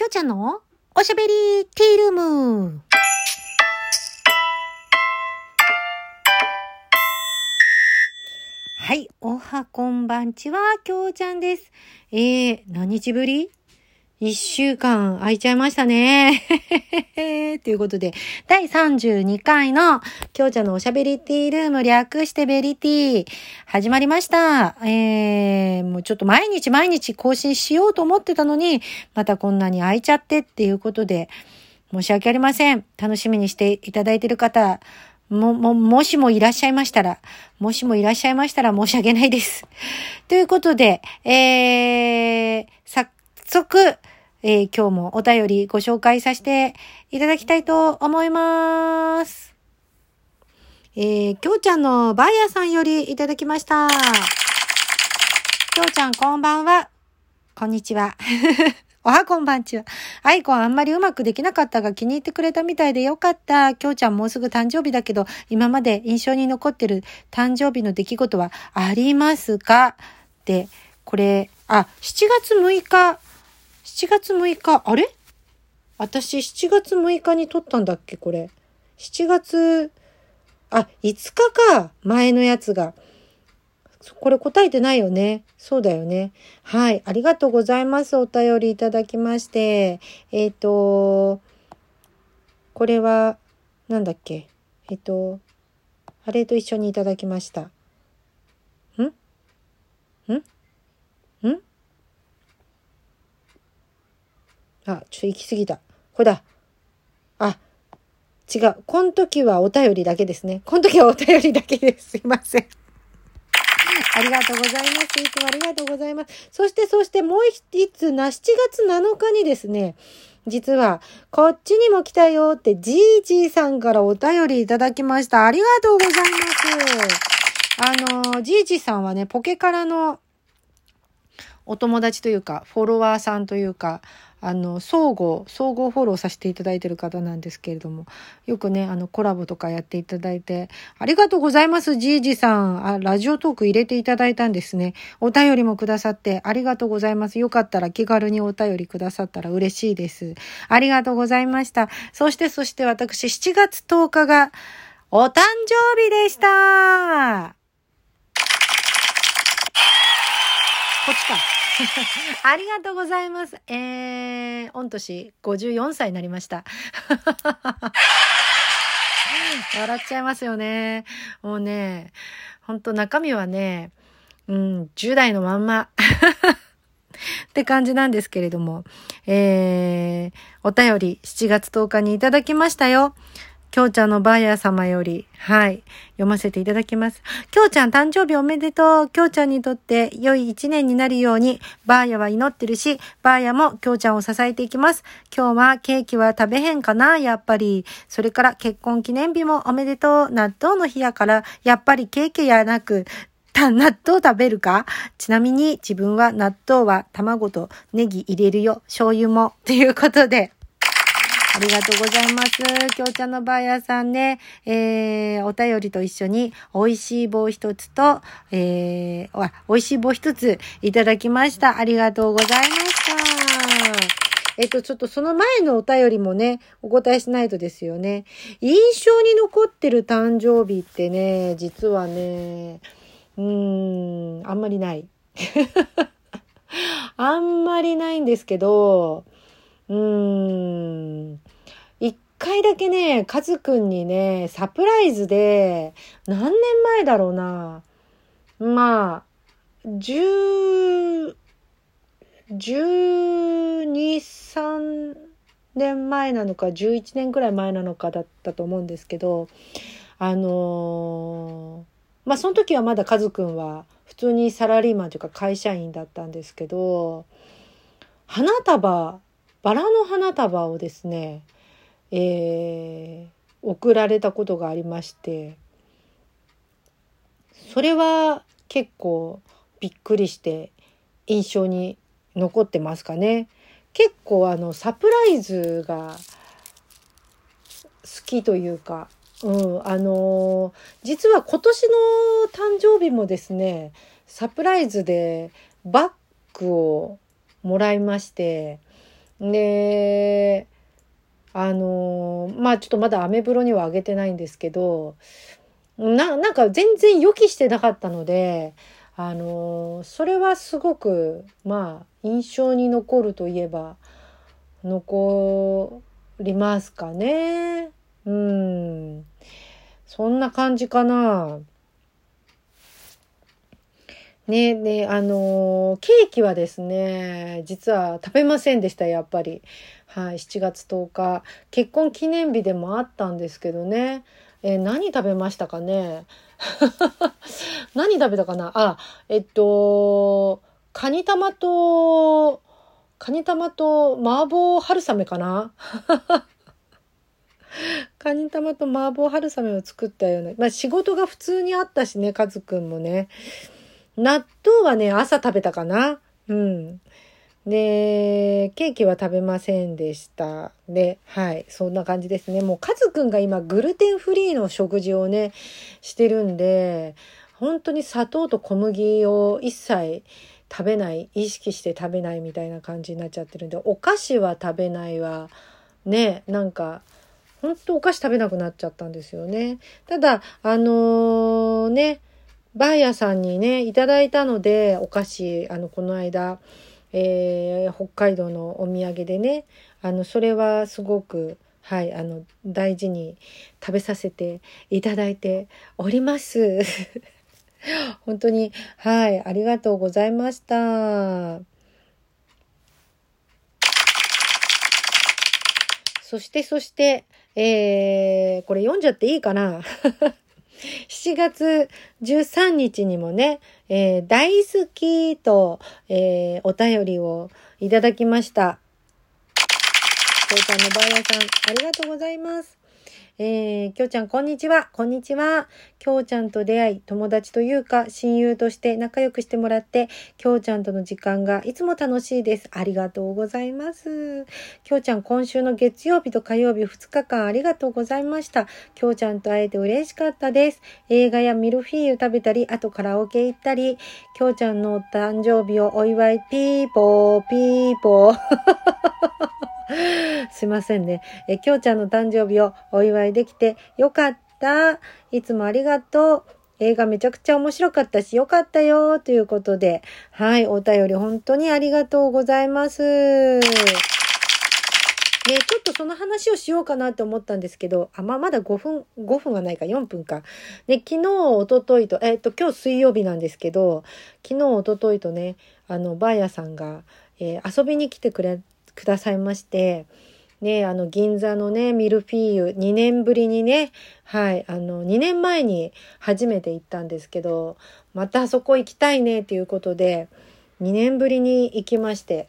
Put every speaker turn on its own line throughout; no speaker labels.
きょうちゃんのおしゃべりティールーム。はい、おはこんばんちは、きょうちゃんです。えー、何日ぶり？一週間空いちゃいましたね。ということで、第32回の、きょうちゃんのおしゃべりティールーム略してベリティ始まりました。えー、もうちょっと毎日毎日更新しようと思ってたのに、またこんなに空いちゃってっていうことで、申し訳ありません。楽しみにしていただいている方、も、も、もしもいらっしゃいましたら、もしもいらっしゃいましたら申し訳ないです。ということで、えー、早速、えー、今日もお便りご紹介させていただきたいと思います。えー、きょうちゃんのバイヤーさんよりいただきました。きょうちゃんこんばんは。こんにちは。おはこんばんちは。アイコンあんまりうまくできなかったが気に入ってくれたみたいでよかった。きょうちゃんもうすぐ誕生日だけど、今まで印象に残ってる誕生日の出来事はありますか？で、これ、あ、7月6日、7月6日、あれ？私7月6日に撮ったんだっけこれ。7月、あ、5日か。前のやつが。これ答えてないよね。そうだよね。はい。ありがとうございます。お便りいただきまして。えっ、ー、と、これは、なんだっけ。えっ、ー、と、あれと一緒にいただきました。んん？ん？あ、ちょっと行き過ぎた。これだ。あ、違う。この時はお便りだけですね。この時はお便りだけです。すいません。ありがとうございます。いつもありがとうございます。そして、そしてもう一つな、7月7日にですね、実は、こっちにも来たよって、じいじいさんからお便りいただきました。ありがとうございます。あの、じいじいさんはね、ポケカラのお友達というか、フォロワーさんというか、あの、相互、相互フォローさせていただいている方なんですけれども、よくね、あの、コラボとかやっていただいて、ありがとうございます、じいじさん。あ、ラジオトーク入れていただいたんですね。お便りもくださって、ありがとうございます。よかったら気軽にお便りくださったら嬉しいです。ありがとうございました。そして、そして私、7月10日が、お誕生日でしたっちか。ありがとうございます。えー、御年54歳になりました。笑っちゃいますよね。もうね、ほんと中身はね、うん、10代のまんま。って感じなんですけれども、えー、お便り7月10日にいただきましたよ。きょうちゃんのバーヤー様より、はい、読ませていただきます。きょうちゃん誕生日おめでとう。きょうちゃんにとって良い一年になるように、バーヤは祈ってるし、バーヤもきょうちゃんを支えていきます。今日はケーキは食べへんかなやっぱり。それから結婚記念日もおめでとう。納豆の日やから、やっぱりケーキやなく、た納豆食べるか？ちなみに自分は納豆は卵とネギ入れるよ。醤油も。ということで。ありがとうございます。きょうちゃんのバーヤーさんね、えー、お便りと一緒に、美味しい棒一つと、えー、美味しい棒一ついただきました。ありがとうございました。えっと、ちょっとその前のお便りもね、お答えしないとですよね。印象に残ってる誕生日ってね、実はね、うーん、あんまりない。あんまりないんですけど、うーん。回だけね、カズくんにね、サプライズで、何年前だろうな。まあ、十、十二、三年前なのか、十一年くらい前なのかだったと思うんですけど、あのー、まあその時はまだカズくんは普通にサラリーマンというか会社員だったんですけど、花束バラの花束をですね、えー、送られたことがありましてそれは結構びっくりして印象に残ってますかね。結構あのサプライズが好きというか、うん、あのー、実は今年の誕生日もですねサプライズでバッグをもらいましてで、あのまあちょっとまだアメブロにはあげてないんですけど、な、なんか全然予期してなかったので、あのそれはすごく、まあ印象に残るといえば、残りますかね。うん。そんな感じかな。ね、ね、あのー、ケーキはですね、実は食べませんでした、やっぱり。はい、7月10日。結婚記念日でもあったんですけどね。えー、何食べましたかね？何食べたかな？あ、えっと、カニ玉と、カニ玉と麻婆春雨かな？カニ玉と麻婆春雨を作ったような。まあ仕事が普通にあったしね、カズくんもね。納豆はね、朝食べたかな。うん。で、ケーキは食べませんでした。で、はい、そんな感じですね。もうカズくんが今グルテンフリーの食事をね、してるんで、本当に砂糖と小麦を一切食べない意識して食べないみたいな感じになっちゃってるんでお菓子は食べないわねなんか本当お菓子食べなくなっちゃったんですよねただあのー、ねバーヤさんにねいただいたのでお菓子あのこの間、えー、北海道のお土産でねあのそれはすごくはい、あの大事に食べさせていただいております。本当に、はい、ありがとうございました。そして、そして、えー、これ読んじゃっていいかな？7月13日にもね、えー、大好きと、えー、お便りをいただきました。こうちゃんのバーヤさん、ありがとうございます。えー、きょうちゃん、こんにちは。こんにちは。きょうちゃんと出会い、友達というか、親友として仲良くしてもらって、きょうちゃんとの時間がいつも楽しいです。ありがとうございます。きょうちゃん、今週の月曜日と火曜日2日間ありがとうございました。きょうちゃんと会えて嬉しかったです。映画やミルフィーユ食べたり、あとカラオケ行ったり、きょうちゃんのお誕生日をお祝い、ピーポー、ピーポー。すいませんね。え、きょうちゃんの誕生日をお祝いできてよかった。いつもありがとう。映画めちゃくちゃ面白かったし、よかったよ。ということで、はい、お便り本当にありがとうございます。ね、ちょっとその話をしようかなと思ったんですけど、あ、まあ、まだ5分、5分はないか、4分か。で、昨日、おとといと、えっ、と、今日水曜日なんですけど、昨日、おとといとね、あの、バーヤさんが、えー、遊びに来てくれくださいまして、ね、あの、銀座のね、ミルフィーユ、2年ぶりにね、はい、あの、2年前に初めて行ったんですけど、またそこ行きたいねっていうことで、2年ぶりに行きまして、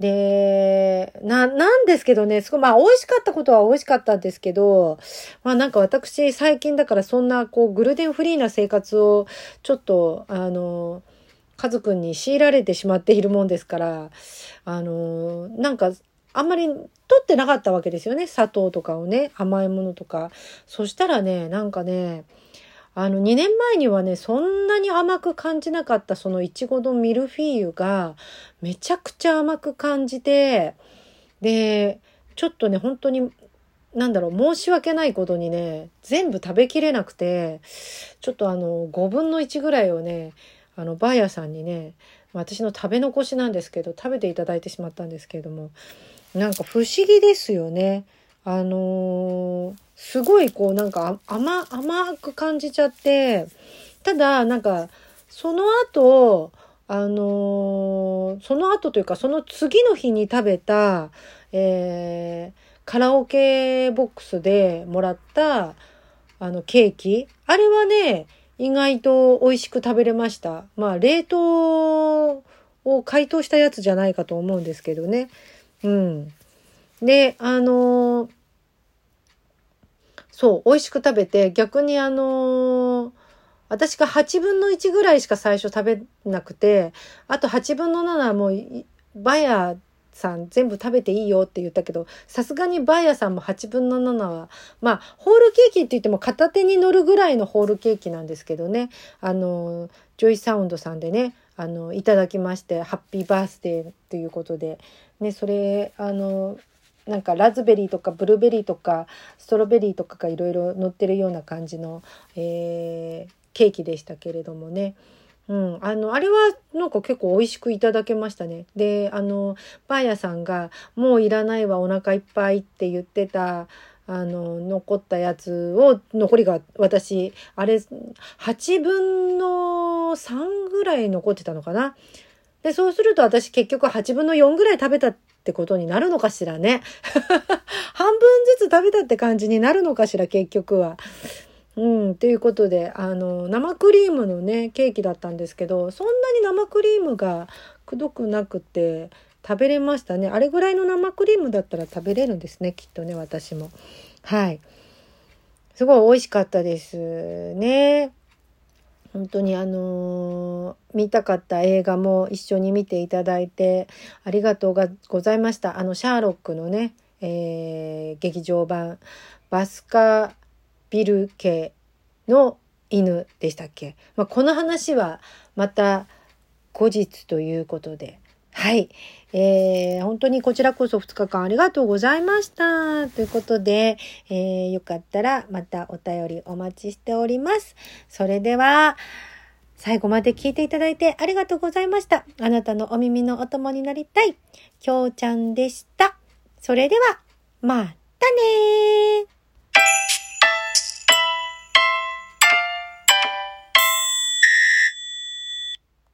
で、な、なんですけどね、すごい、まあ、美味しかったことは美味しかったんですけど、まあなんか私、最近だからそんな、こう、グルテンフリーな生活を、ちょっと、あの、カズくんに強いられてしまっているもんですから、あのー、なんか、あんまり取ってなかったわけですよね。砂糖とかをね、甘いものとか。そしたらね、なんかね、あの、2年前にはね、そんなに甘く感じなかったそのいちごのミルフィーユが、めちゃくちゃ甘く感じて、で、ちょっとね、本当に、なんだろう、申し訳ないことにね、全部食べきれなくて、ちょっとあの、5分の1ぐらいをね、あのバーヤさんにね私の食べ残しなんですけど食べていただいてしまったんですけれどもなんか不思議ですよね。あのー、すごいこうなんか甘甘く感じちゃってただなんかその後あのー、その後というかその次の日に食べた、えー、カラオケボックスでもらったあのケーキあれはね意外と美味しく食べれました。まあ、冷凍を解凍したやつじゃないかと思うんですけどね。うん。で、あのー、そう、美味しく食べて、逆にあのー、私が8分の1ぐらいしか最初食べなくて、あと8分の7はもう、バヤさん全部食べていいよって言ったけど、さすがにバーヤさんも8分の7は、まあ、ホールケーキって言っても片手に乗るぐらいのホールケーキなんですけどね、あの、ジョイサウンドさんでね、あの、いただきまして、ハッピーバースデーということで、ね、それ、あの、なんかラズベリーとかブルーベリーとかストロベリーとかがいろいろ乗ってるような感じの、えー、ケーキでしたけれどもね。うん、あの、あれはなんか結構美味しくいただけましたね。で、あの、パン屋さんが、もういらないわ、お腹いっぱいって言ってた、あの、残ったやつを、残りが私、あれ、8分の3ぐらい残ってたのかな。で、そうすると私結局8分の4ぐらい食べたってことになるのかしらね。半分ずつ食べたって感じになるのかしら、結局は。うん、ということで、あの、生クリームのね、ケーキだったんですけど、そんなに生クリームがくどくなくて、食べれましたね。あれぐらいの生クリームだったら食べれるんですね、きっとね、私も。はい。すごい美味しかったですね。本当にあのー、見たかった映画も一緒に見ていただいてありがとうございました。あの、シャーロックのね、えー、劇場版バスカビル家の犬でしたっけ、まあ、この話はまた後日ということで、はい。えー、本当にこちらこそ2日間ありがとうございました。ということで、えー、よかったらまたお便りお待ちしております。それでは、最後まで聞いていただいてありがとうございました。あなたのお耳のお供になりたい、きょうちゃんでした。それでは、またねー。